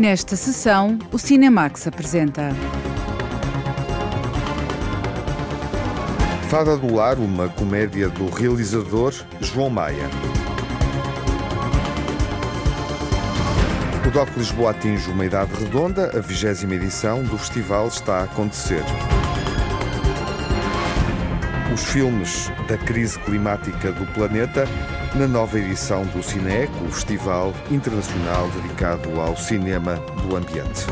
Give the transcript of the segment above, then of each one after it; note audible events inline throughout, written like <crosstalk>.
Nesta sessão, o Cinemax apresenta. Fada do Lar, uma comédia do realizador João Maia. O DOC Lisboa atinge uma idade redonda, a vigésima edição do festival está a acontecer. Os filmes da crise climática do planeta na nova edição do Cineco, o festival internacional dedicado ao cinema do ambiente.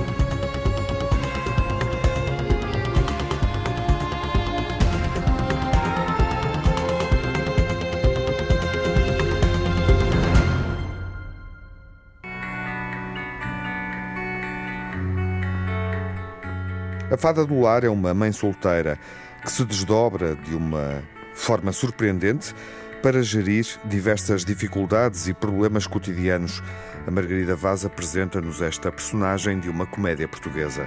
A Fada do Lar é uma mãe solteira que se desdobra de uma forma surpreendente para gerir diversas dificuldades e problemas cotidianos. A Margarida Vaz apresenta-nos esta personagem de uma comédia portuguesa.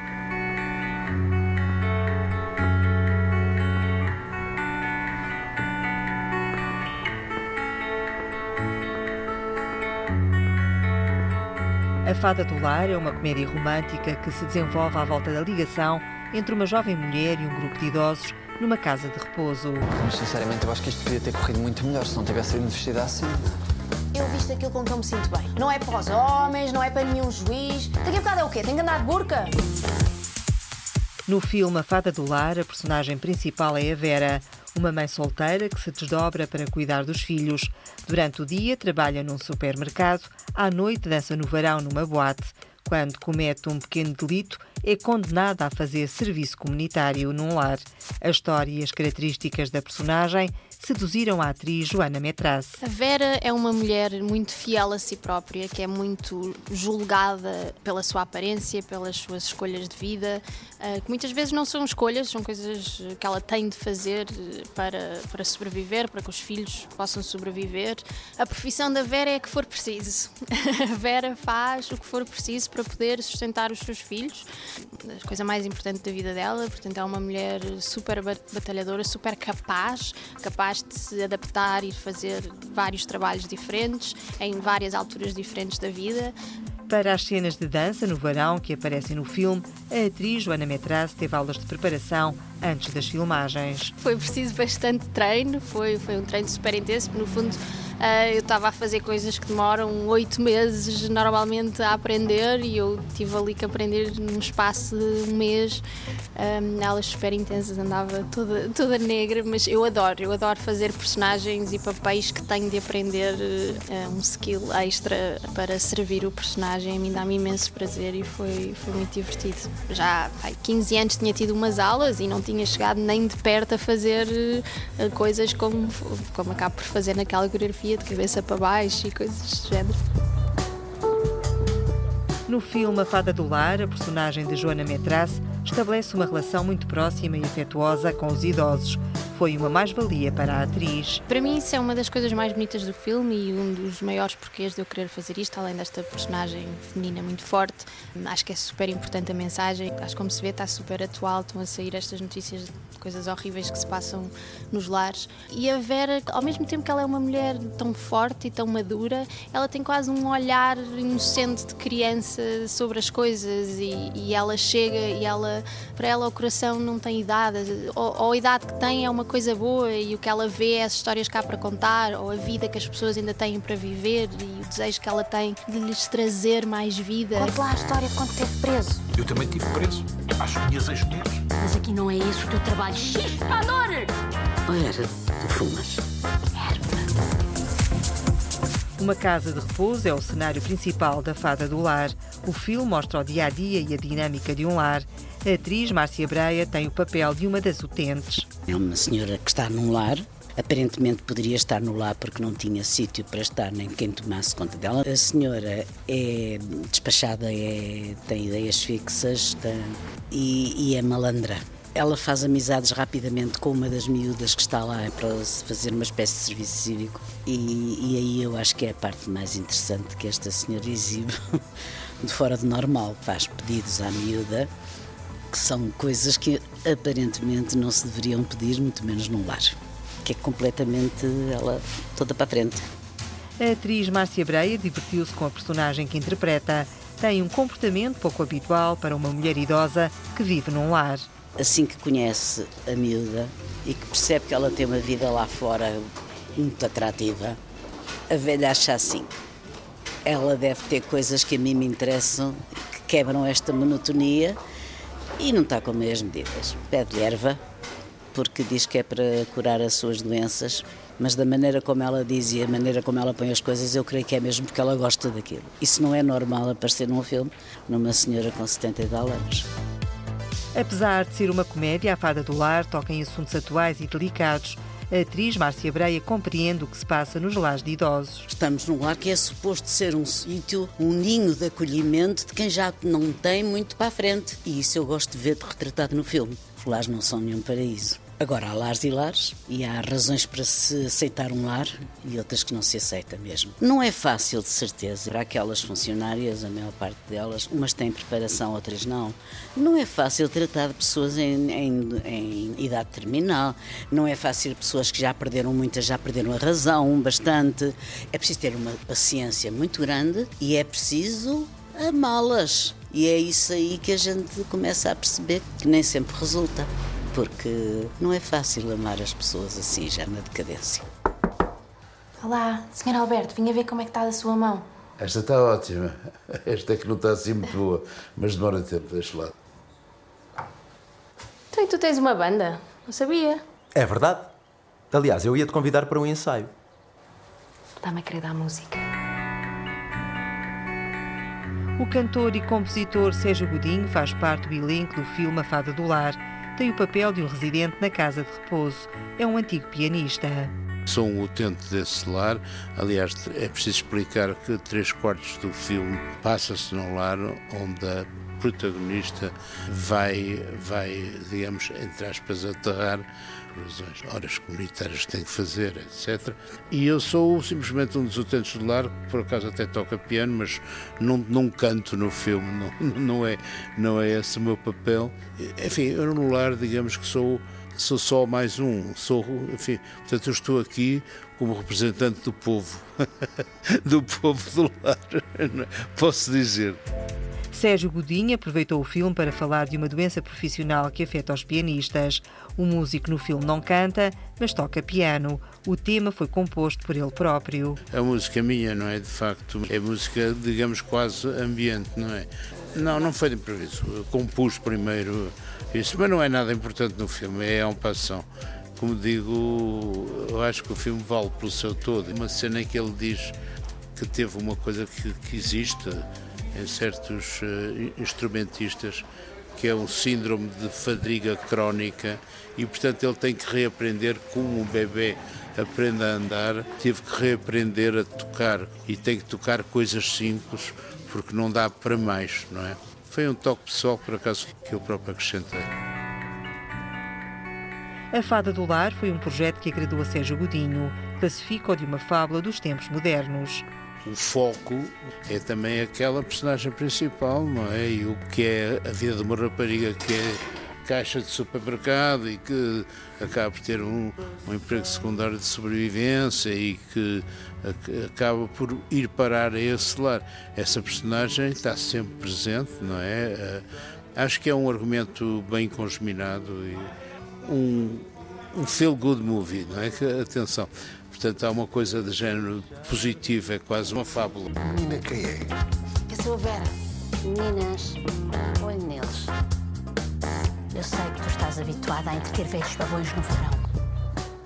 A Fada do Lar é uma comédia romântica que se desenvolve à volta da ligação entre uma jovem mulher e um grupo de idosos numa casa de repouso. Mas sinceramente eu acho que isto podia ter corrido muito melhor se não tivesse sido vestida assim. Eu visto aquilo com que eu me sinto bem. Não é para os homens, não é para nenhum juiz. Daqui a bocado é o quê? Tem que andar de burca? No filme A Fada do Lar, a personagem principal é a Vera, uma mãe solteira que se desdobra para cuidar dos filhos. Durante o dia trabalha num supermercado, à noite dança no verão numa boate. Quando comete um pequeno delito, é condenada a fazer serviço comunitário num lar. A história e as características da personagem seduziram a atriz Joana Metraz. A Vera é uma mulher muito fiel a si própria, que é muito julgada pela sua aparência, pelas suas escolhas de vida, eh, que muitas vezes não são escolhas, são coisas que ela tem de fazer eh, para, para sobreviver, para que os filhos possam sobreviver. A profissão da Vera é que for preciso. <laughs> A Vera faz o que for preciso para poder sustentar os seus filhos, a coisa mais importante da vida dela. Portanto, é uma mulher super batalhadora, super capaz, capaz de se adaptar e fazer vários trabalhos diferentes, em várias alturas diferentes da vida. Para as cenas de dança no verão que aparecem no filme, a atriz Joana Metraz teve aulas de preparação antes das filmagens. Foi preciso bastante treino, foi, foi um treino super intenso, no fundo Uh, eu estava a fazer coisas que demoram oito meses normalmente a aprender e eu tive ali que aprender num espaço de um mês. Um, elas super intensas, andava toda, toda negra, mas eu adoro, eu adoro fazer personagens e papéis que tenho de aprender uh, um skill extra para servir o personagem. A mim dá-me imenso prazer e foi, foi muito divertido. Já há 15 anos tinha tido umas aulas e não tinha chegado nem de perto a fazer uh, coisas como, como acabo por fazer naquela coreografia de cabeça para baixo e coisas do género. No filme A Fada do Lar, a personagem de Joana Metraz estabelece uma relação muito próxima e afetuosa com os idosos. Foi uma mais-valia para a atriz. Para mim, isso é uma das coisas mais bonitas do filme e um dos maiores porquês de eu querer fazer isto, além desta personagem feminina muito forte. Acho que é super importante a mensagem. Acho que, como se vê, está super atual. Estão a sair estas notícias de coisas horríveis que se passam nos lares. E a Vera, ao mesmo tempo que ela é uma mulher tão forte e tão madura, ela tem quase um olhar inocente de criança sobre as coisas e, e ela chega e ela para ela o coração não tem idade, ou, ou, a idade que tem é uma coisa boa e o que ela vê é as histórias cá para contar, ou a vida que as pessoas ainda têm para viver e o desejo que ela tem de lhes trazer mais vida. Conte lá a história de quando esteve preso. Eu também tive preso, às minhas ex-mulheres. Mas aqui não é isso o teu trabalho. Chispador! Ou era de fumas? Uma casa de repouso é o cenário principal da Fada do Lar. O filme mostra o dia a dia e a dinâmica de um lar. A atriz Márcia Breia tem o papel de uma das utentes. É uma senhora que está num lar, aparentemente poderia estar no lar porque não tinha sítio para estar nem quem tomasse conta dela. A senhora é despachada, é, tem ideias fixas tem, e, e, é malandra. Ela faz amizades rapidamente com uma das miúdas que está lá para fazer uma espécie de serviço cívico e, e aí eu acho que é a parte mais interessante que esta senhora exibe <laughs> de fora do normal. Faz pedidos à miúda que são coisas que aparentemente não se deveriam pedir, muito menos num lar. Que é completamente ela toda para a frente. A atriz Márcia Breia divertiu-se com a personagem que interpreta. tem um comportamento pouco habitual para uma mulher idosa que vive num lar. Assim que conhece a miúda e que percebe que ela tem uma vida lá fora muito atrativa, a velha acha assim. Ela deve ter coisas que a mim me interessam, que quebram esta monotonia e não está com meias medidas. Pede erva, porque diz que é para curar as suas doenças, mas da maneira como ela diz e a maneira como ela põe as coisas, eu creio que é mesmo porque ela gosta daquilo. Isso não é normal aparecer num filme numa senhora com 70 e tal anos. Apesar de ser uma comédia, a Fada do Lar toca em assuntos atuais e delicados. A atriz Márcia Breia compreende o que se passa nos lares de idosos. Estamos num lar que é suposto ser um sítio, um ninho de acolhimento de quem já não tem muito para a frente. E isso eu gosto de ver retratado no filme. Os lares não são nenhum paraíso. Agora, há lares e lares, e há razões para se aceitar um lar e outras que não se aceita mesmo. Não é fácil, de certeza. Para aquelas funcionárias, a maior parte delas, umas têm preparação, outras não. Não é fácil tratar de pessoas em, em, em idade terminal. Não é fácil pessoas que já perderam muitas, já perderam a razão bastante. É preciso ter uma paciência muito grande e é preciso amá-las. E é isso aí que a gente começa a perceber que nem sempre resulta porque não é fácil amar as pessoas assim, já na decadência. Olá, Sr. Alberto, vinha ver como é que está a sua mão. Esta está ótima. Esta é que não está assim muito boa, mas demora tempo, deixa lá. Então, e tu tens uma banda? Não sabia. É verdade. Aliás, eu ia te convidar para um ensaio. Dá-me a querer dar música. O cantor e compositor Sérgio Godinho faz parte do elenco do filme A Fada do Lar tem o papel de um residente na casa de repouso. É um antigo pianista. Sou um utente desse lar. Aliás, é preciso explicar que três quartos do filme passa-se num lar onde a protagonista vai, vai, digamos, entre aspas, aterrar razões, horas comunitárias que tem que fazer, etc. E eu sou simplesmente um dos utentes do lar, que por acaso até toca piano, mas não, não canto no filme, não, <laughs> não, é, não é esse o meu papel. Enfim, eu no lar, digamos que sou sou só mais um, sou, enfim, portanto eu estou aqui como representante do povo, <laughs> do povo do lar, <laughs> posso dizer. Sérgio Godinho aproveitou o filme para falar de uma doença profissional que afeta os pianistas. O músico no filme não canta, mas toca piano. O tema foi composto por ele próprio. A música minha, não é? De facto, é música, digamos, quase ambiente, não é? Não, não foi de improviso. Eu compus primeiro isso, mas não é nada importante no filme, é uma passão. Como digo, eu acho que o filme vale pelo seu todo. Uma cena em que ele diz que teve uma coisa que, que existe em certos uh, instrumentistas, que é um síndrome de fadiga crónica, e portanto ele tem que reaprender como um bebê aprende a andar, teve que reaprender a tocar e tem que tocar coisas simples porque não dá para mais, não é? Foi um toque pessoal, por acaso, que eu próprio acrescentei. A Fada do Lar foi um projeto que agradou a Sérgio Godinho, classifica-o de uma fábula dos tempos modernos o foco é também aquela personagem principal, não é? E o que é a vida de uma rapariga que é caixa de supermercado e que acaba por ter um, um emprego secundário de sobrevivência e que acaba por ir parar a esse lar. Essa personagem está sempre presente, não é? Eh, acho que é um argumento bem congeminado e um, um feel-good movie, não é? Atenção, Portanto, há uma coisa de género positivo, é quase uma fábula. Menina, quem é? Eu sou a Vera. Meninas, olho neles. Eu sei que tu estás habituada a entreter velhos babões no verão.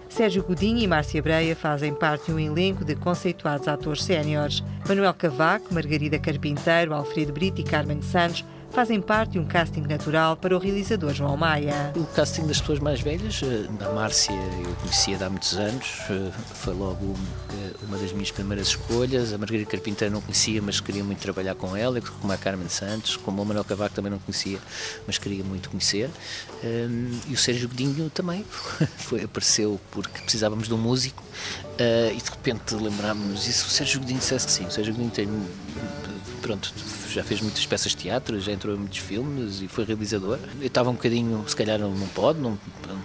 Sérgio Godinho e Márcia Breia fazem parte de um elenco de conceituados atores séniores. Manuel Cavaco, Margarida Carpinteiro, Alfredo Brito e Carmen Santos fazem parte de um casting natural para o realizador João Maia. O casting das pessoas mais velhas, eh, a Márcia eu conhecia há muitos anos, eh, foi logo eh, uma das minhas primeiras escolhas. A Margarida Carpinteiro não conhecia, mas queria muito trabalhar com ela, como a Carmen Santos, como o Manuel Cavaco também não conhecia, mas queria muito conhecer. E o Sérgio Godinho também <laughs> foi, apareceu porque precisávamos de um músico e de repente lembrámos-nos isso. O Sérgio Godinho dissesse que sim, o Sérgio Godinho tem pronto, já fez muitas peças de teatro, já entrou em muitos filmes e foi realizador. Eu estava um bocadinho, se calhar não, pode, não,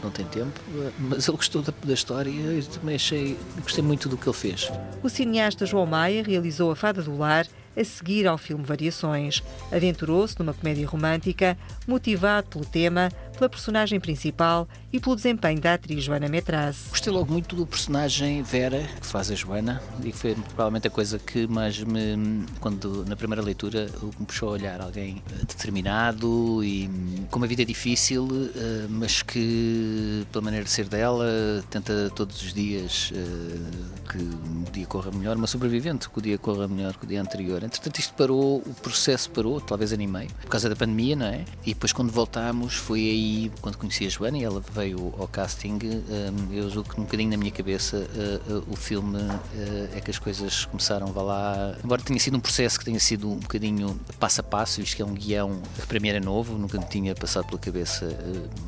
não tem tempo, mas ele gostou da, da história e também achei, gostei muito do que ele fez. O cineasta João Maia realizou A Fada do Lar, a seguir ao filme Variações. Aventurou-se numa comédia romântica, motivado pelo tema, pela personagem principal e pelo desempenho da atriz Joana Metraz. Gostei logo muito do personagem Vera, que faz a Joana, e foi provavelmente a coisa que mais me, quando na primeira leitura, me puxou a olhar. Alguém eh, determinado e com uma vida difícil, eh, mas que, pela maneira de ser dela, tenta todos os dias eh, que o dia corra melhor, uma sobrevivente, que o dia corra melhor que o dia anterior. Entretanto, isto parou, o processo parou, talvez animei, por causa da pandemia, não é? E depois, quando voltámos, foi aí quando conheci a Joana e ela veio ao casting, hum, eu julgo que um bocadinho na minha cabeça eh, eh, o filme eh, é que as coisas começaram, vá lá. Embora tenha sido um processo que tenha sido um bocadinho passo a passo, isto que é um guião que para mim era novo, nunca me tinha passado pela cabeça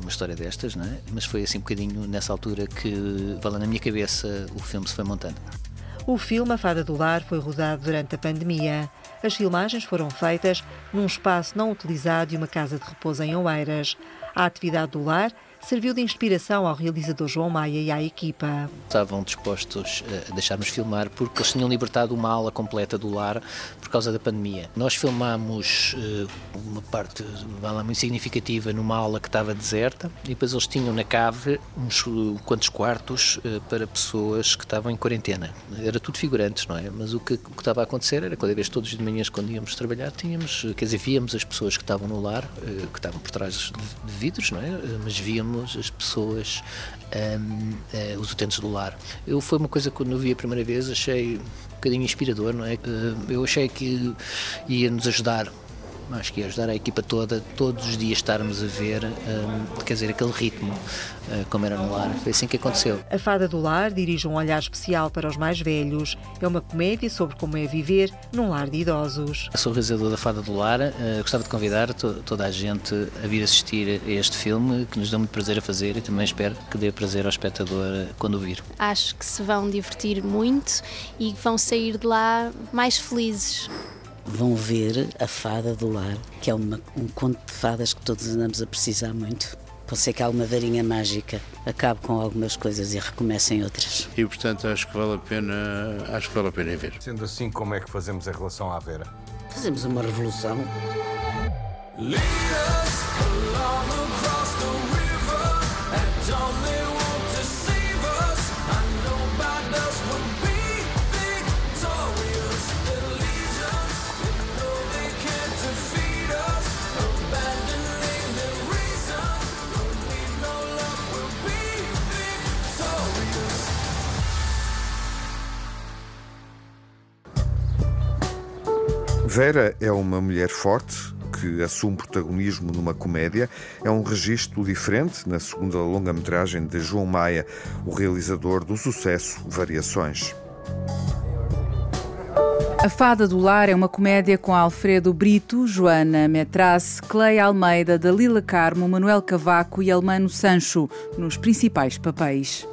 uma história destas, não é? mas foi assim um bocadinho nessa altura que, vá lá, na minha cabeça o filme se foi montando. O filme A Fada do Lar foi rodado durante a pandemia. As filmagens foram feitas num espaço não utilizado e uma casa de repouso em Oeiras. A atividade do lar serviu de inspiração ao realizador João Maia e à equipa. Estavam dispostos a deixar-nos filmar porque eles tinham libertado uma ala completa do lar por causa da pandemia. Nós filmámos eh, uma parte muito significativa numa aula que estava deserta e depois eles tinham na cave uns quantos quartos eh, para pessoas que estavam em quarentena. Era tudo figurantes, não é? Mas o que, o que estava a acontecer era cada vez todos de manhãs quando íamos trabalhar tínhamos, quer dizer, víamos as pessoas que estavam no lar, eh, que estavam por trás de vidros, não é? Mas víamos as pessoas, um, uh, eh, os utentes do lar. Eu foi uma coisa que quando eu vi a primeira vez achei um bocadinho inspirador, não é? Uh, eu achei que ia nos ajudar acho que ia ajudar a equipa toda, todos os dias estarmos a ver, um, quer dizer, aquele ritmo, uh, como era no lar. Foi assim que aconteceu. A Fada do Lar dirige um olhar especial para os mais velhos. É uma comédia sobre como é viver num lar de idosos. Eu sou o realizador da Fada do Lar. Uh, gostava de convidar to toda a gente a vir assistir a este filme, que nos dá muito prazer a fazer e também espero que dê prazer ao espectador quando o vir. Acho que se vão divertir muito e vão sair de lá mais felizes vão ver A Fada do Lar, que é uma, um conto de fadas que todos andamos a precisar muito. Pode ser que alguma varinha mágica acabe com algumas coisas e recomecem outras. E portanto acho que vale a pena, acho que vale a pena ver. Sendo assim, como é que fazemos em relação à Vera? Fazemos uma revolução. Vera é uma mulher forte que assume protagonismo numa comédia. É um registro diferente na segunda longa-metragem de João Maia, o realizador do sucesso Variações. A Fada do Lar é uma comédia com Alfredo Brito, Joana Metraz, Cleia Almeida, Dalila Carmo, Manuel Cavaco e Almano Sancho nos principais papéis.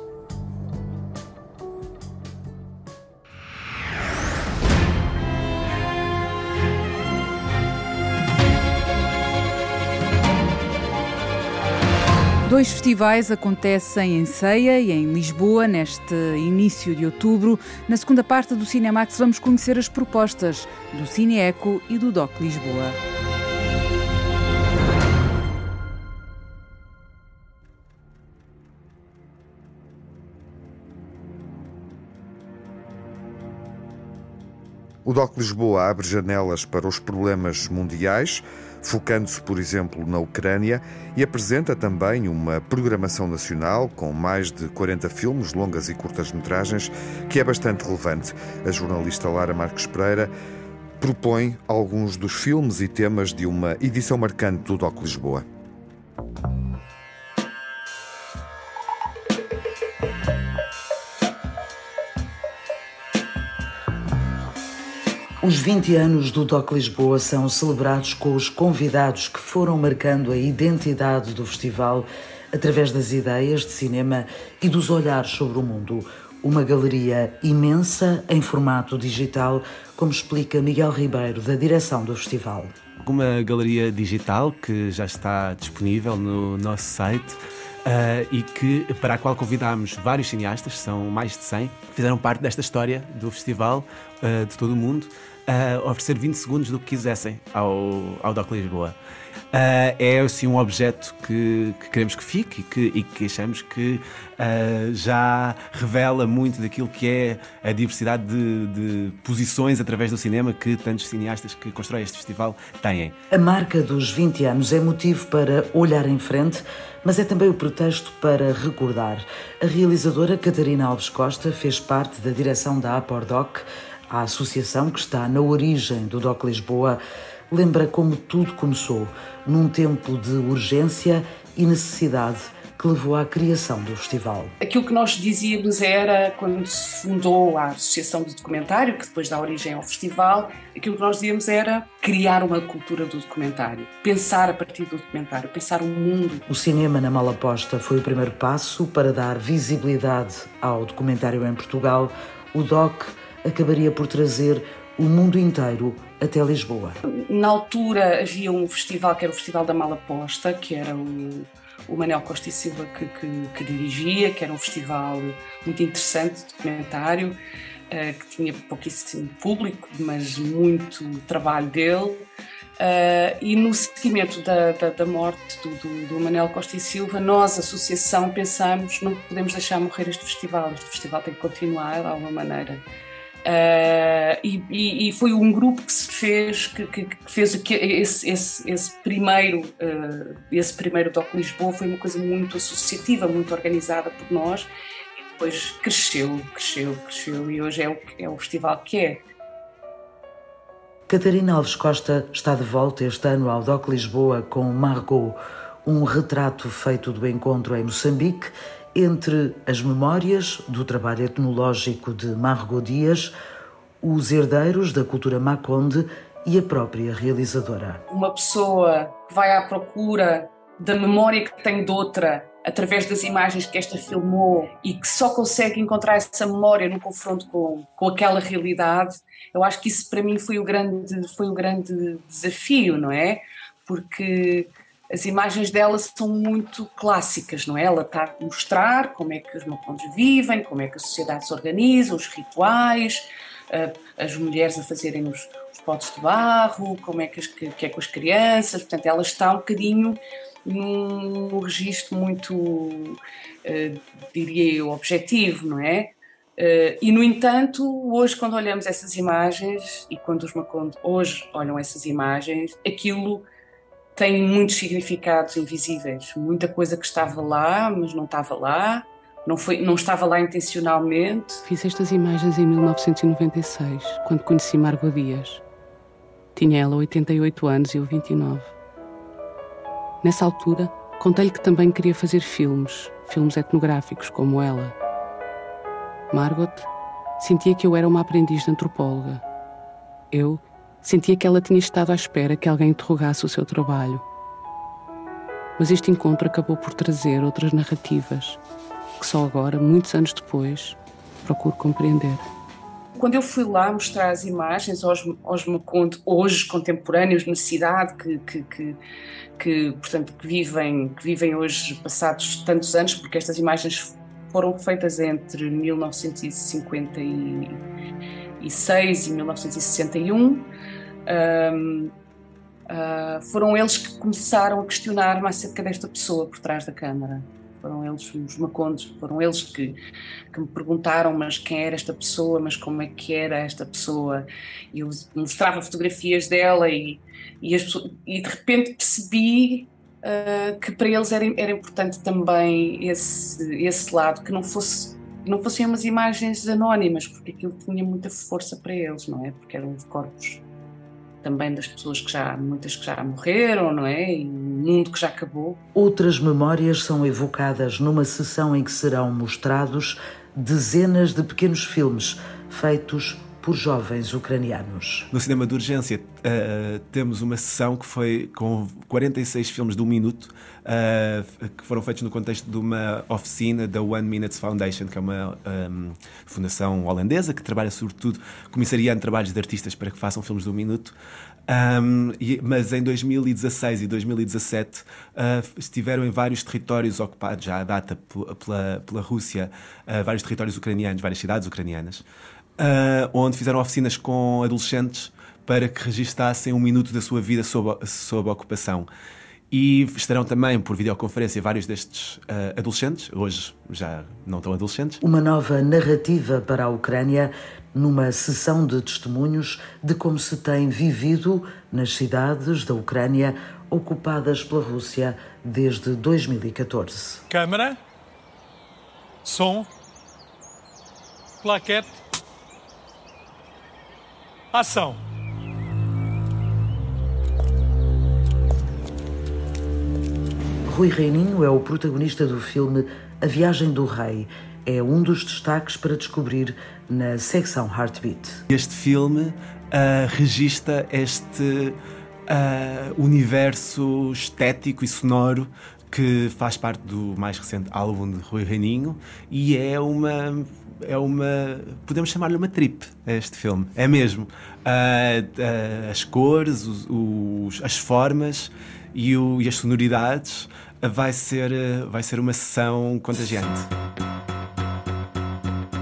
Dois festivais acontecem em Ceia e em Lisboa neste início de outubro. Na segunda parte do Cinemax vamos conhecer as propostas do Cineeco e do DOC Lisboa. O DOC Lisboa abre janelas para os problemas mundiais focando-se, por exemplo, na Ucrânia, e apresenta também uma programação nacional com mais de 40 filmes, longas e curtas-metragens, que é bastante relevante. A jornalista Lara Marques Pereira propõe alguns dos filmes e temas de uma edição marcante do DOC Lisboa. Os 20 anos do DOC Lisboa são celebrados com os convidados que foram marcando a identidade do festival através das ideias de cinema e dos olhares sobre o mundo. Uma galeria imensa em formato digital, como explica Miguel Ribeiro, da direção do festival. Uma galeria digital que já está disponível no nosso site Uh, e que, para a qual convidámos vários cineastas, são mais de 100, que fizeram parte desta história do festival, uh, de todo o mundo uh, oferecer 20 segundos do que quisessem ao, ao DOC Lisboa. Uh, é assim um objeto que, que, queremos que fique e que, e que achamos que uh, já revela muito daquilo que é a diversidade de, de, posições através do cinema que tantos cineastas que constroem este festival têm. A marca dos 20 anos é motivo para olhar em frente, mas é também o pretexto para recordar. A realizadora Catarina Alves Costa fez parte da direção da Apordoc, a associação que está na origem do DOC Lisboa lembra como tudo começou, num tempo de urgência e necessidade que levou à criação do festival. Aquilo que nós dizíamos era, quando se fundou a Associação do Documentário, que depois dá origem ao festival, aquilo que nós dizíamos era criar uma cultura do documentário, pensar a partir do documentário, pensar o mundo. O cinema na mala posta foi o primeiro passo para dar visibilidade ao documentário em Portugal. O DOC acabaria por trazer o mundo inteiro até Lisboa. Na altura havia um festival que era o Festival da Mala Posta, que era o, o Manel Costa e Silva que, que, que, dirigia, que era um festival muito interessante, documentário, uh, que tinha pouquíssimo público, mas muito trabalho dele. Uh, e no seguimento da, da, da morte do, do, do, Manel Costa e Silva, nós, associação, pensamos não podemos deixar morrer este festival, este festival tem que continuar de alguma maneira. Uh, e, e, foi um grupo que se fez que, que, que fez esse, esse, esse primeiro uh, esse primeiro Doc Lisboa foi uma coisa muito associativa muito organizada por nós e depois cresceu cresceu cresceu e hoje é o é o festival que é. Catarina Alves Costa está de volta este ano ao Doc Lisboa com Margot um retrato feito do encontro em Moçambique entre as memórias do trabalho etnológico de Margot Dias, os herdeiros da cultura Maconde e a própria realizadora. Uma pessoa que vai à procura da memória que tem de outra através das imagens que esta filmou e que só consegue encontrar essa memória no confronto com, com aquela realidade, eu acho que isso para mim foi o grande, foi o grande desafio, não é? Porque as imagens dela são muito clássicas, não é? Ela está a mostrar como é que os macondes vivem, como é que a sociedade se organiza, os rituais, as mulheres a fazerem os, os potes de barro, como é que, as, que é com as crianças, portanto, ela está um bocadinho num, registro muito, uh, diria eu, objetivo, não é? Uh, e, no entanto, hoje, quando olhamos essas imagens e quando os Maconde hoje olham essas imagens, aquilo tem muitos significados invisíveis, muita coisa que estava lá, mas não estava lá, não, foi, não estava lá intencionalmente. Fiz estas imagens em 1996, quando conheci Margot Dias. Tinha ela 88 anos e eu 29. Nessa altura, contei-lhe que também queria fazer filmes, filmes etnográficos como ela. Margot sentia que eu era uma aprendiz de antropóloga. Eu Sentia que ela tinha estado à espera que alguém interrogasse o seu trabalho. Mas este encontro acabou por trazer outras narrativas que só agora, muitos anos depois, procuro compreender. Quando eu fui lá mostrar as imagens aos, aos Maconde, hoje contemporâneos na cidade, que, que, que, que, portanto, que, vivem, que vivem hoje, passados tantos anos, porque estas imagens foram feitas entre 1956 e 1961, um, uh, foram eles que começaram a questionar-me acerca desta pessoa por trás da câmara. Foram eles, os macondos, foram eles que, que me perguntaram, mas quem era esta pessoa, mas como é que era esta pessoa? E eu mostrava fotografias dela e, e, e de repente percebi uh, que para eles era, era importante também esse, esse lado, que não fosse não fossem umas imagens anónimas, porque aquilo tinha muita força para eles, não é? Porque eram corpos também das pessoas que já, muitas que já morreram, não é? E um mundo que já acabou. Outras memórias são evocadas numa sessão em que serão mostrados dezenas de pequenos filmes feitos por jovens ucranianos. No cinema de urgência uh, temos uma sessão que foi com 46 filmes de um minuto uh, que foram feitos no contexto de uma oficina da One Minutes Foundation, que é uma um, fundação holandesa que trabalha sobretudo comissariando trabalhos de artistas para que façam filmes de um minuto. Um, e, mas em 2016 e 2017 uh, estiveram em vários territórios ocupados já à data pela, pela Rússia, vários territórios ucranianos, várias cidades ucranianas. Uh, onde fizeram oficinas com adolescentes para que registassem um minuto da sua vida sob, sob a ocupação. E estarão também por videoconferência vários destes uh, adolescentes, hoje já não tão adolescentes. Uma nova narrativa para a Ucrânia, numa sessão de testemunhos de como se tem vivido nas cidades da Ucrânia ocupadas pela Rússia desde 2014. Câmara, som, plaquete, ação. Rui Reininho é o protagonista do filme A Viagem do Rei. É um dos destaques para descobrir na secção Heartbeat. Este filme uh, registra este uh, universo estético e sonoro que faz parte do mais recente álbum de Rui Reininho e é uma é uma podemos chamar-lhe uma trip este filme. É mesmo. Uh, uh, as cores os, os, as formas e, o, e as sonoridades vai ser vai ser uma sessão contagiante.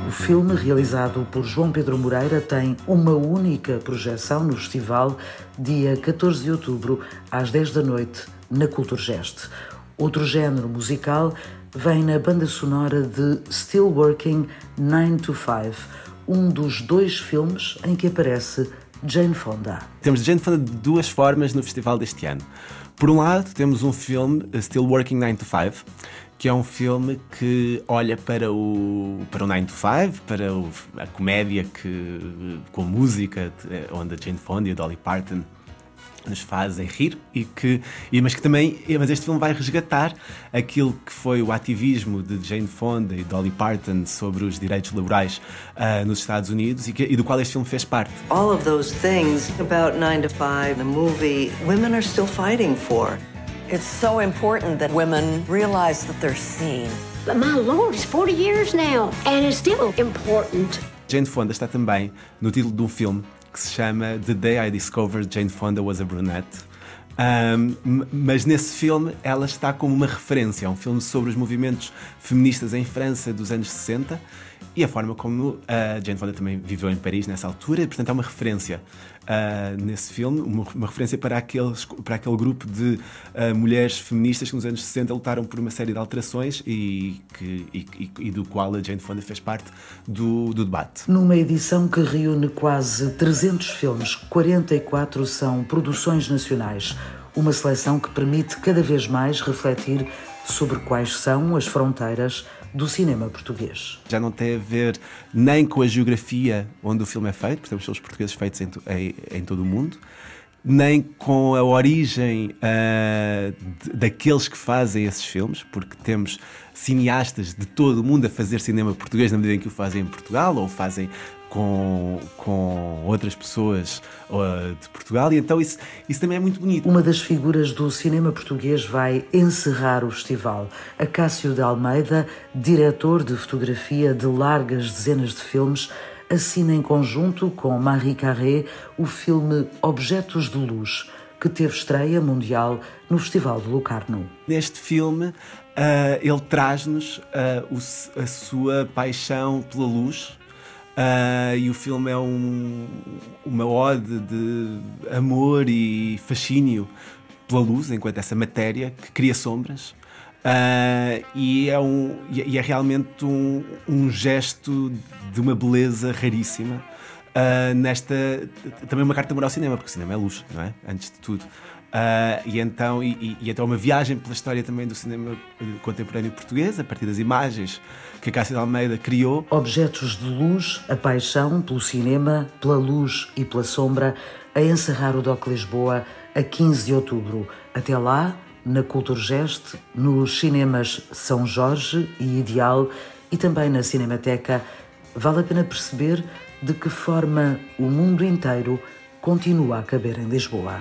O filme, realizado por João Pedro Moreira, tem uma única projeção no festival, dia 14 de outubro, às 10 da noite, na Culturgest. Outro género musical vem na banda sonora de Still Working 9 to 5, um dos dois filmes em que aparece Jane Fonda. Temos Jane Fonda de duas formas no festival deste ano. Por um lado, temos um filme, Still Working 9 to 5, que é um filme que olha para o, para o 9 to 5, para o, a comédia que, com música, onde a Jane Fonda e a Dolly Parton nos fazem rir e que e, mas que também mas este filme vai resgatar aquilo que foi o ativismo de Jane Fonda e Dolly Parton sobre os direitos laborais uh, nos Estados Unidos e, que, e, do qual este filme fez parte. All of those things about 9 to 5 the movie women are still fighting for. It's so important that women realize that they're seen. But my lord, it's 40 years now and it's still important. Jane Fonda está também no título de um filme que se chama The Day I Discovered Jane Fonda Was a Brunette. Um, mas nesse filme ela está como uma referência. É um filme sobre os movimentos feministas em França dos anos 60 e a forma como a Jane Fonda também viveu em Paris nessa altura, e, portanto é uma referência uh, nesse filme, uma, uma, referência para, aqueles, para aquele grupo de uh, mulheres feministas que nos anos 60 lutaram por uma série de alterações e, que, e, e do qual a Jane Fonda fez parte do, do debate. Numa edição que reúne quase 300 filmes, 44 são produções nacionais, uma seleção que permite cada vez mais refletir sobre quais são as fronteiras do cinema português. Já não tem a ver nem com a geografia onde o filme é feito, porque temos os portugueses feitos em, em, em todo o mundo, nem com a origem uh, daqueles que fazem esses filmes, porque temos cineastas de todo o mundo a fazer cinema português na medida em que o fazem em Portugal ou fazem com, com outras pessoas uh, de Portugal, e então isso, isso também é muito bonito. Uma das figuras do cinema português vai encerrar o festival. Acácio de Almeida, diretor de fotografia de largas dezenas de filmes, assina em conjunto com Marie Carré o filme Objetos de Luz, que teve estreia mundial no Festival de Locarno. Neste filme, uh, ele traz-nos uh, a sua paixão pela luz, Uh, e o filme é um, uma ode de amor e fascínio pela luz, enquanto essa matéria que cria sombras. Uh, e, é um, e é realmente um, um gesto de uma beleza raríssima. Uh, nesta também uma carta moral ao cinema, porque o cinema é luz, não é? Antes de tudo. Uh, e então e, e, então uma viagem pela história também do cinema contemporâneo português a partir das imagens que a Cássia de Almeida criou objetos de luz a paixão pelo cinema pela luz e pela sombra a encerrar o Doc Lisboa a 15 de outubro até lá na Culturgest nos cinemas São Jorge e Ideal e também na Cinemateca vale a pena perceber de que forma o mundo inteiro continua a caber em Lisboa.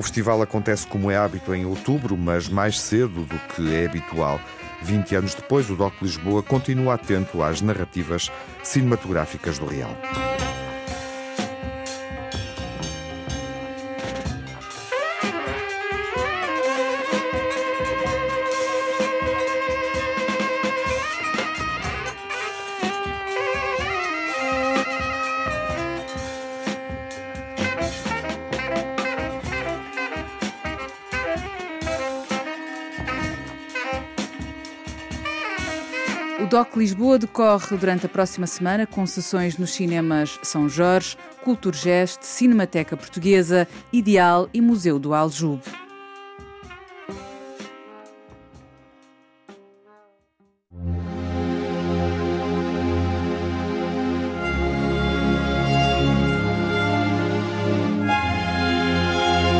O festival acontece como é hábito em outubro, mas mais cedo do que é habitual. 20 anos depois, o DOC Lisboa continua atento às narrativas cinematográficas do Real. DOC Lisboa decorre durante a próxima semana com sessões nos cinemas São Jorge, Culturgest, Cinemateca Portuguesa, Ideal e Museu do Aljube.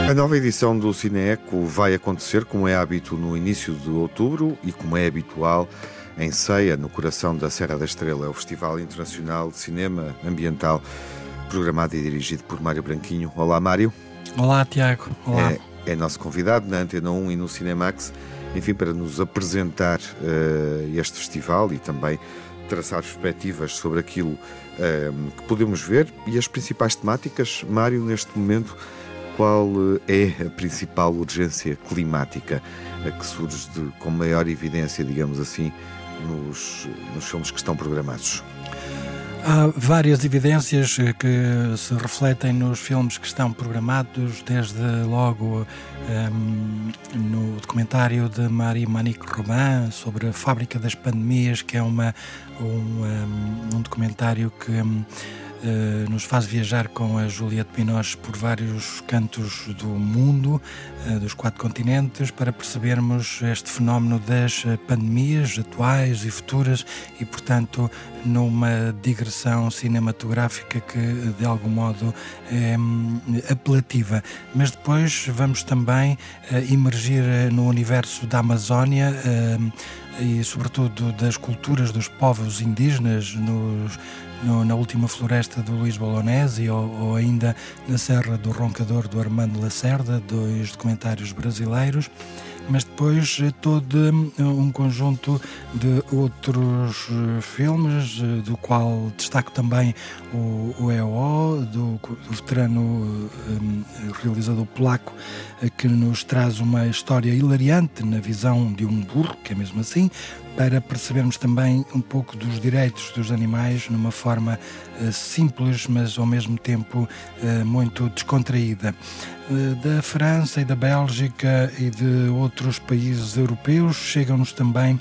A nova edição do Cineeco vai acontecer, como é hábito, no início de outubro e como é habitual em Ceia, no coração da Serra da Estrela. É o Festival Internacional de Cinema Ambiental, programado e dirigido por Mário Branquinho. Olá, Mário. Olá, Tiago. Olá. É, é nosso convidado na Antena 1 e no Cinemax, enfim, para nos apresentar uh, este festival e também traçar perspectivas sobre aquilo uh, que podemos ver e as principais temáticas. Mário, neste momento, qual eh, é a principal urgência climática a que surge de, com maior evidência, digamos assim, nos, nos filmes que estão programados? Há várias evidências que se refletem nos filmes que estão programados, desde logo um, no documentário de Marie Manique Robin sobre a fábrica das pandemias, que é uma, um, um, um documentário que eh, nos faz viajar com a Juliette Binoche por vários cantos do mundo, uh, dos quatro continentes, para percebermos este fenómeno das eh, pandemias atuais e futuras e, portanto, numa digressão cinematográfica que, de algum modo, é hum, apelativa. Mas depois vamos também emergir no universo da Amazónia e, sobretudo, das culturas dos povos indígenas nos no, na última floresta do Luís Bolognesi ou, ou, ainda na Serra do Roncador do Armando Lacerda, dois documentários brasileiros, mas depois eh, todo eh, um conjunto de outros eh, filmes, do qual destaco também o, o EO, do, do veterano um, realizador polaco, que nos traz uma história hilariante na visão de um burro, que é mesmo assim, para percebermos também um pouco dos direitos dos animais numa forma uh, simples, mas ao mesmo tempo uh, muito descontraída. Uh, da França e da Bélgica e de outros países europeus chegam-nos também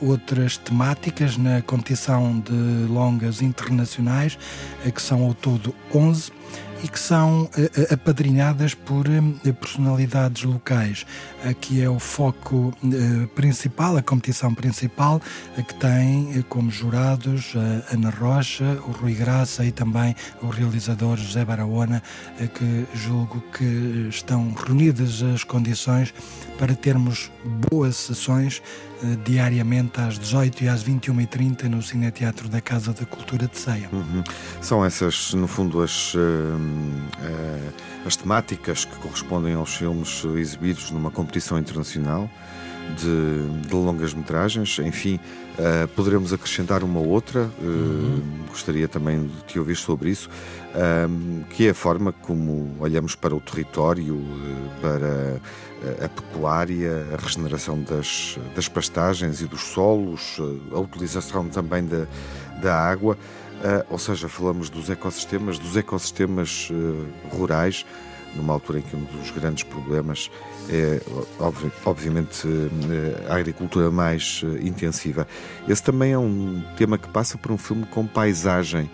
outras temáticas na competição de longas internacionais, que são ao todo 11 e que são uh, apadrinhadas por uh, personalidades locais. Aqui é o foco principal, a competição principal, que tem como jurados Ana Rocha, o Rui Graça e também o realizador José Barahona, que julgo que estão reunidas as condições para termos boas sessões uh, diariamente às 18 e às 21h30 no Cineteatro da Casa da Cultura de Ceia. Uhum. São essas, no fundo, as, uh, uh, as temáticas que correspondem aos filmes exibidos numa competição internacional de, de longas metragens. Enfim, uh, poderemos acrescentar uma outra, uh, uhum. gostaria também de te ouvir sobre isso, uh, que é a forma como olhamos para o território, para a pecuária, a regeneração das, das pastagens e dos solos, a utilização também da, da água. ou seja, falamos dos ecossistemas, dos ecossistemas rurais, numa altura em que um dos grandes problemas é, obviamente, eh, a agricultura mais eh, intensiva. Esse também é um tema que passa por um filme com paisagem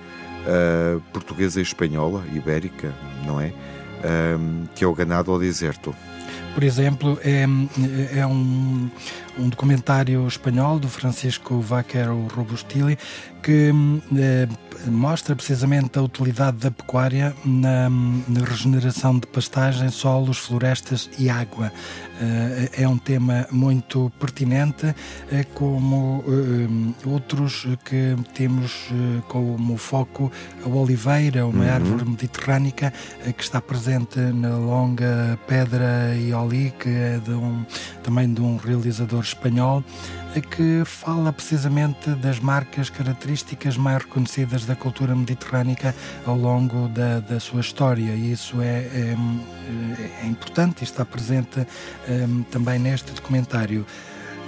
uh, portuguesa e espanhola, ibérica, não é? Que é o Ganado ao Deserto. por exemplo, é, é um, um documentário espanhol do Francisco Vaquero Robustili que eh, mostra precisamente a utilidade da pecuária na, na, regeneração de pastagem, solos, florestas e água. Eh, é um tema muito pertinente, eh, como eh, outros que temos como foco a oliveira, uma uhum. árvore mediterrânica que está presente na longa Pedra e Oli, que é de um, também de um realizador espanhol que fala precisamente das marcas características mais reconhecidas da cultura mediterrânica ao longo da, da sua história. E isso é, é, é importante e está presente é, também neste documentário.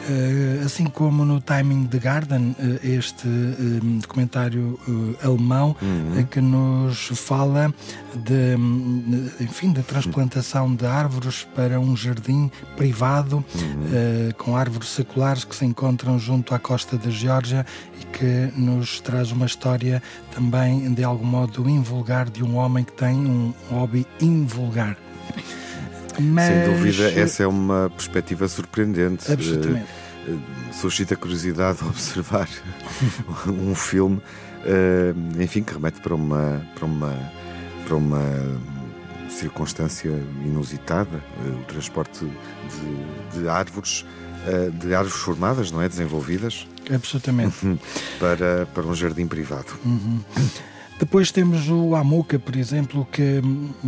Eh, assim como no Timing the Garden, eh, este eh, documentário alemão uhum. que nos fala de, enfim, de transplantação de árvores para um jardim privado uhum. com árvores seculares que se encontram junto à costa da Geórgia e que nos traz uma história também de algum modo invulgar de um homem que tem um hobby invulgar. Mas... Sem dúvida, essa é uma perspectiva surpreendente. Absolutamente. Uh, suscita curiosidade <laughs> observar <laughs> um filme, uh, enfim, que remete para uma, para uma, para uma circunstância inusitada, o transporte de, de árvores, de árvores formadas, não é? Desenvolvidas. Absolutamente. <laughs> para, para um jardim privado. Uhum. Depois temos o Amuca, por exemplo, que,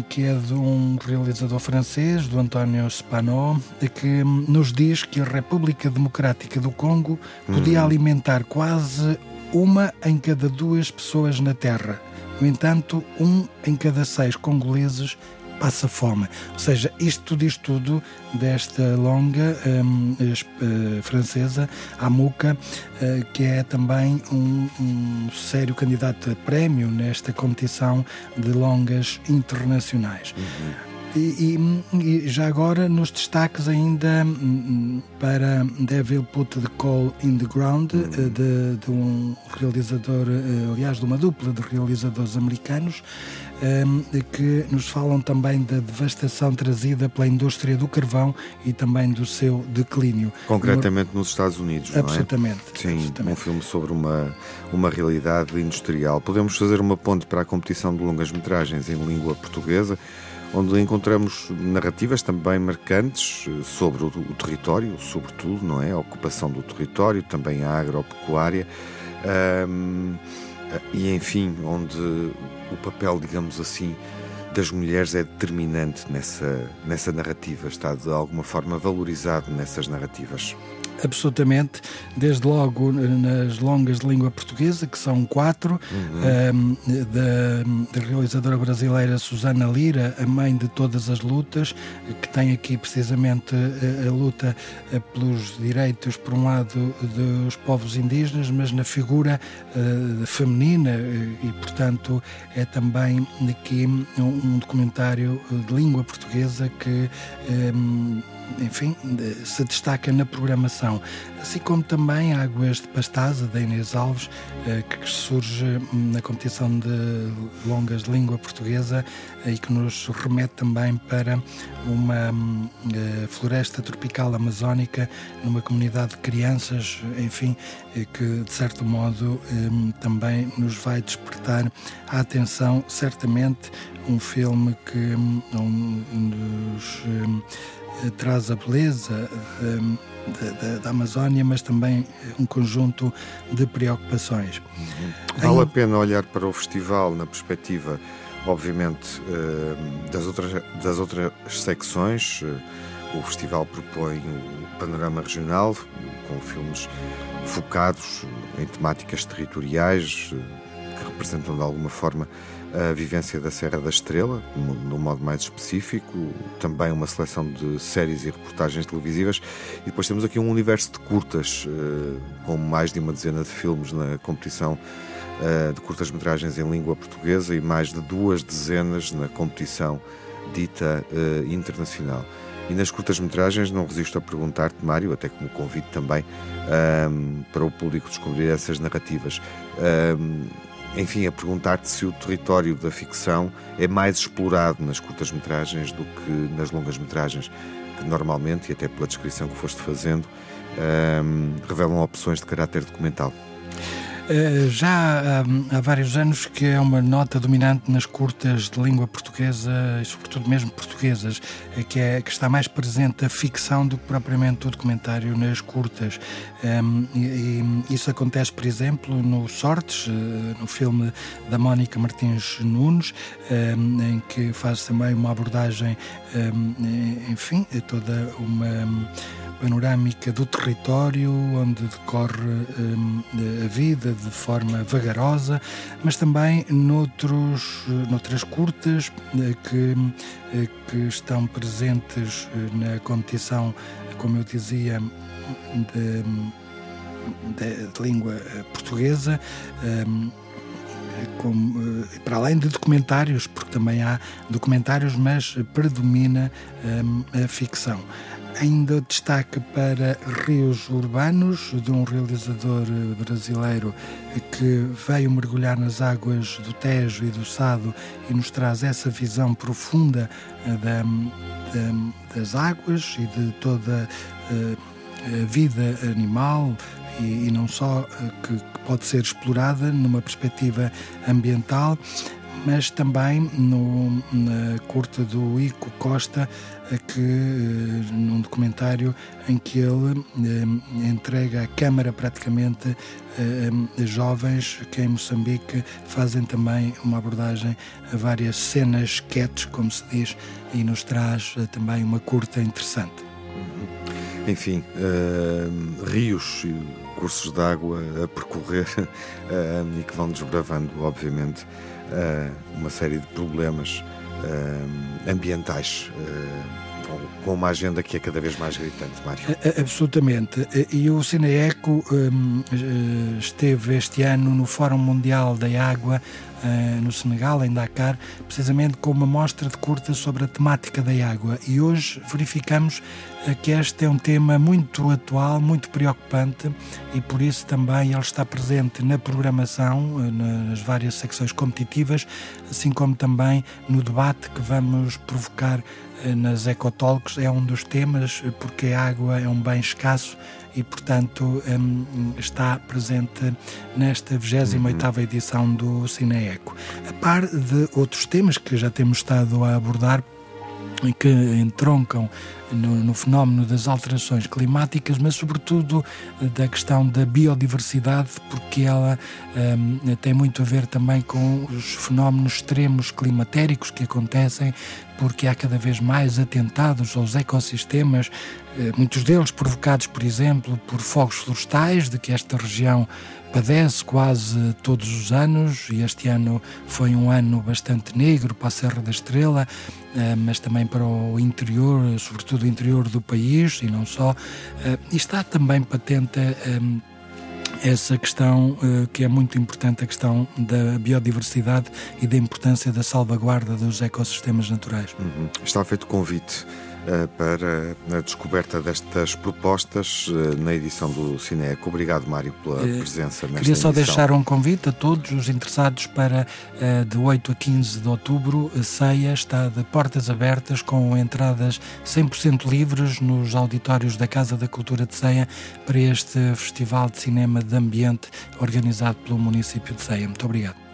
que é de um realizador francês, do António Spanon, que nos diz que a República Democrática do Congo podia hum. alimentar quase uma em cada duas pessoas na Terra. No entanto, um em cada seis congoleses passa fome. Ou seja, isto diz tudo desta longa um, uh, francesa, Amuka, uh, que é também um, um, sério candidato a prémio nesta competição de longas internacionais. Uhum. E, e, e, já agora nos destaques ainda hum, para Devil Put the Call in the Ground uhum. eh, de, de, um realizador, eh, aliás de uma dupla de realizadores americanos que nos falam também da devastação trazida pela indústria do carvão e também do seu declínio. Concretamente nos Estados Unidos, absolutamente, não é? Sim, absolutamente. um filme sobre uma, uma realidade industrial. Podemos fazer uma ponte para a competição de longas metragens em língua portuguesa onde encontramos narrativas também marcantes eh, sobre o, o, território, sobretudo, não é? A ocupação do território, também a agropecuária. Um, e enfim, onde o papel, digamos assim, das mulheres é determinante nessa, nessa narrativa, está de alguma forma valorizado nessas narrativas absolutamente, desde logo nas longas de língua portuguesa, que são quatro, uhum. um, da, da, realizadora brasileira Susana Lira, a mãe de todas as lutas, que tem aqui precisamente a, a luta eh, pelos direitos, por um lado, dos povos indígenas, mas na figura uh, feminina, eh, e portanto é também aqui um, um documentário de língua portuguesa que. Um, enfim, se destaca na programação, assim como também Águas de Pastaza, da Inês Alves, eh, que surge hum, na competição de longas de língua portuguesa e que nos remete também para uma hum, eh, floresta tropical amazónica, numa comunidade de crianças, enfim, eh, que de certo modo hum, também nos vai despertar a atenção, certamente um filme que nos traz a beleza hum, da, da, Amazónia, mas também um conjunto de preocupações. Uhum. Vale a pena olhar para o festival na perspectiva, obviamente, das outras, das outras secções. O festival propõe o panorama regional, com filmes focados em temáticas territoriais, que representam de alguma forma a vivência da Serra da Estrela, no modo mais específico, também uma seleção de séries e reportagens televisivas, e depois temos aqui um universo de curtas, eh, com mais de uma dezena de filmes na competição eh, de curtas-metragens em língua portuguesa e mais de duas dezenas na competição dita eh, internacional. E nas curtas-metragens não resisto a perguntar-te, Mário, até como convite também um, para o público descobrir essas narrativas. Um, enfim, a perguntar-te se o território da ficção é mais explorado nas curtas-metragens do que nas longas-metragens, que normalmente, e até pela descrição que foste fazendo, um, revelam opções de caráter documental. Eh, já há, há, vários anos que é uma nota dominante nas curtas de língua portuguesa, sobretudo mesmo portuguesas, eh, que, é, que está mais presente a ficção do que propriamente o documentário nas curtas. Um, ehm, e, isso acontece, por exemplo, no Sortes, eh, no filme da Mónica Martins Nunes, um, ehm, em que faz também uma abordagem, enfim, toda uma panorâmica do território onde decorre um, a vida de forma vagarosa, mas também noutros, noutras curtas eh, que, eh, que estão presentes eh, na competição, como eu dizia, de, de, de língua portuguesa. Um, como, para além de documentários, porque também há documentários, mas predomina um, a ficção ainda destaque para Rios Urbanos, de um realizador brasileiro que veio mergulhar nas águas do Tejo e do Sado e nos traz essa visão profunda eh, da, da, das águas e de toda eh, a vida animal e, não só eh, que pode ser explorada numa perspectiva ambiental mas também no, na curta do Ico Costa, que eh, num documentário em que ele eh, entrega a câmara praticamente a jovens que em Moçambique fazem também uma abordagem a várias cenas sketches, como se diz, e nos traz eh, também uma curta interessante. Uhum. Enfim, uh, rios e cursos de água a percorrer uh, <laughs> e que vão desbravando, obviamente, uma série de problemas uh, ambientais com uma agenda que é cada vez mais gritante, Mário. Absolutamente. E o Cineeco um, esteve este ano no Fórum Mundial da Água no Senegal, em Dakar, precisamente com uma mostra de curta sobre a temática da água. E hoje verificamos que este é um tema muito atual, muito preocupante e por isso também ele está presente na programação, uh, nas várias secções competitivas, assim como também no debate que vamos provocar nas Ecotalks. É um dos temas, porque a água é um bem escasso e, portanto, um, está presente nesta 28 uhum. edição do Cineeco. A par de outros temas que já temos estado a abordar e que entroncam no, no, fenómeno das alterações climáticas, mas sobretudo da questão da biodiversidade, porque ela um, tem muito a ver também com os fenómenos extremos climatéricos que acontecem, porque há cada vez mais atentados aos ecossistemas, eh, muitos deles provocados, por exemplo, por fogos florestais, de que esta região padece quase todos os anos, e este ano foi um ano bastante negro para a Serra da Estrela, eh, mas também para o interior, sobretudo o interior do país, e não só. Eh, e está também patente essa questão que é muito importante, a questão da biodiversidade e da importância da salvaguarda dos ecossistemas naturais. Uhum. Está feito convite eh, para a descoberta destas propostas eh, na edição do Cineco. Obrigado, Mário, pela eh, presença nesta Queria só edição. deixar um convite a todos os interessados para de 8 a 15 de outubro. A ceia está de portas abertas com entradas 100% livres nos auditórios da Casa da Cultura de Ceia para este Festival de Cinema de Ambiente organizado pelo município de Ceia. Muito obrigado.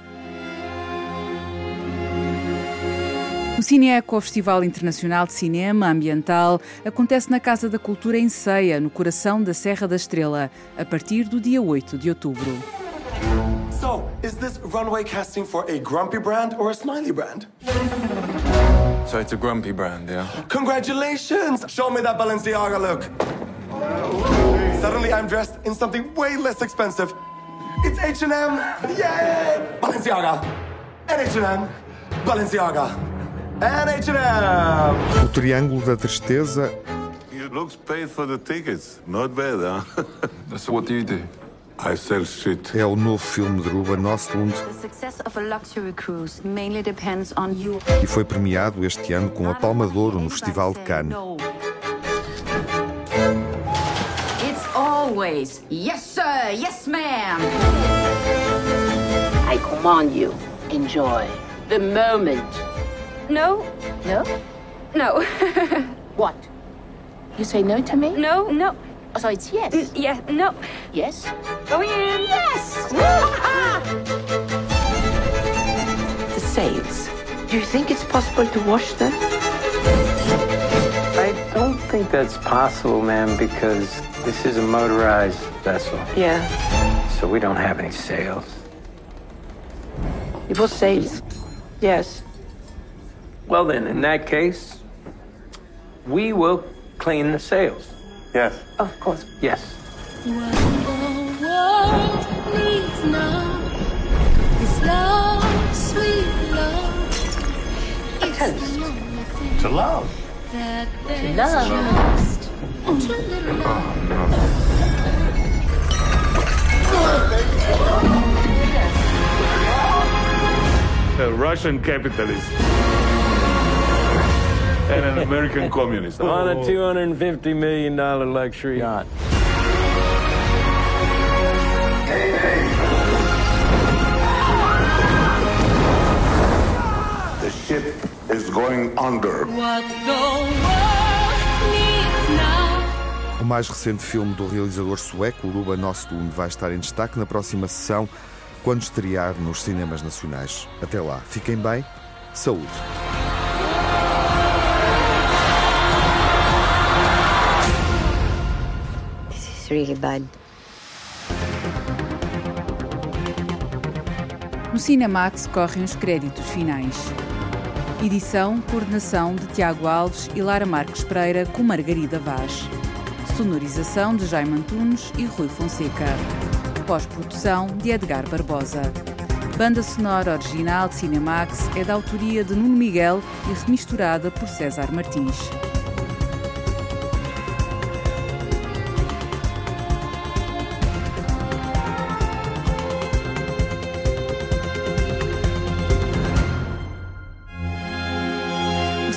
O Cineeco, o Festival Internacional de Cinema Ambiental, acontece na Casa da Cultura em Ceia, no coração da Serra da Estrela, a partir do dia 8 de outubro. So, is this runway casting for a grumpy brand or a smiley brand? So it's a grumpy brand, yeah. Congratulations! Show me that Balenciaga look. Suddenly I'm dressed in something way less expensive. It's H&M! Yay! Balenciaga! And H&M! Balenciaga! H&M. O Triângulo da Tristeza. You looks paid for the tickets. Not bad, huh? <laughs> so what do you do? I sell shit. É o novo filme de Ruben Östlund. E foi premiado este ano com a Palma de Ouro no Festival de Cannes. It's always yes sir, yes ma'am. I command you, enjoy the moment. No. No? No. <laughs> what? You say no to me? No, no. Oh, so it's yes? N yeah, no. Yes? Going in. Yes! <laughs> the sails. Do you think it's possible to wash them? I don't think that's possible, ma'am, because this is a motorized vessel. Yeah. So we don't have any sails. It was sails. Yes. Well, then, in that case, we will clean the sails. Yes. Of course. Yes. A toast. To love. To love. A Russian capitalist. And an American communist. On a $250 million luxury yacht. The ship is going under. O mais recente filme do realizador sueco, Ruben Östlund, vai estar em destaque na próxima sessão, quando estrear nos cinemas nacionais. Até lá, fiquem bem, saúde. Is really bad. No Cinemax correm os créditos finais. Edição, coordenação de Tiago Alves e Lara Marques Pereira com Margarida Vaz. Sonorização de Jaime Antunes e Rui Fonseca. Pós-produção de Edgar Barbosa. Banda sonora original de Cinemax é da autoria de Nuno Miguel e remisturada por César Martins.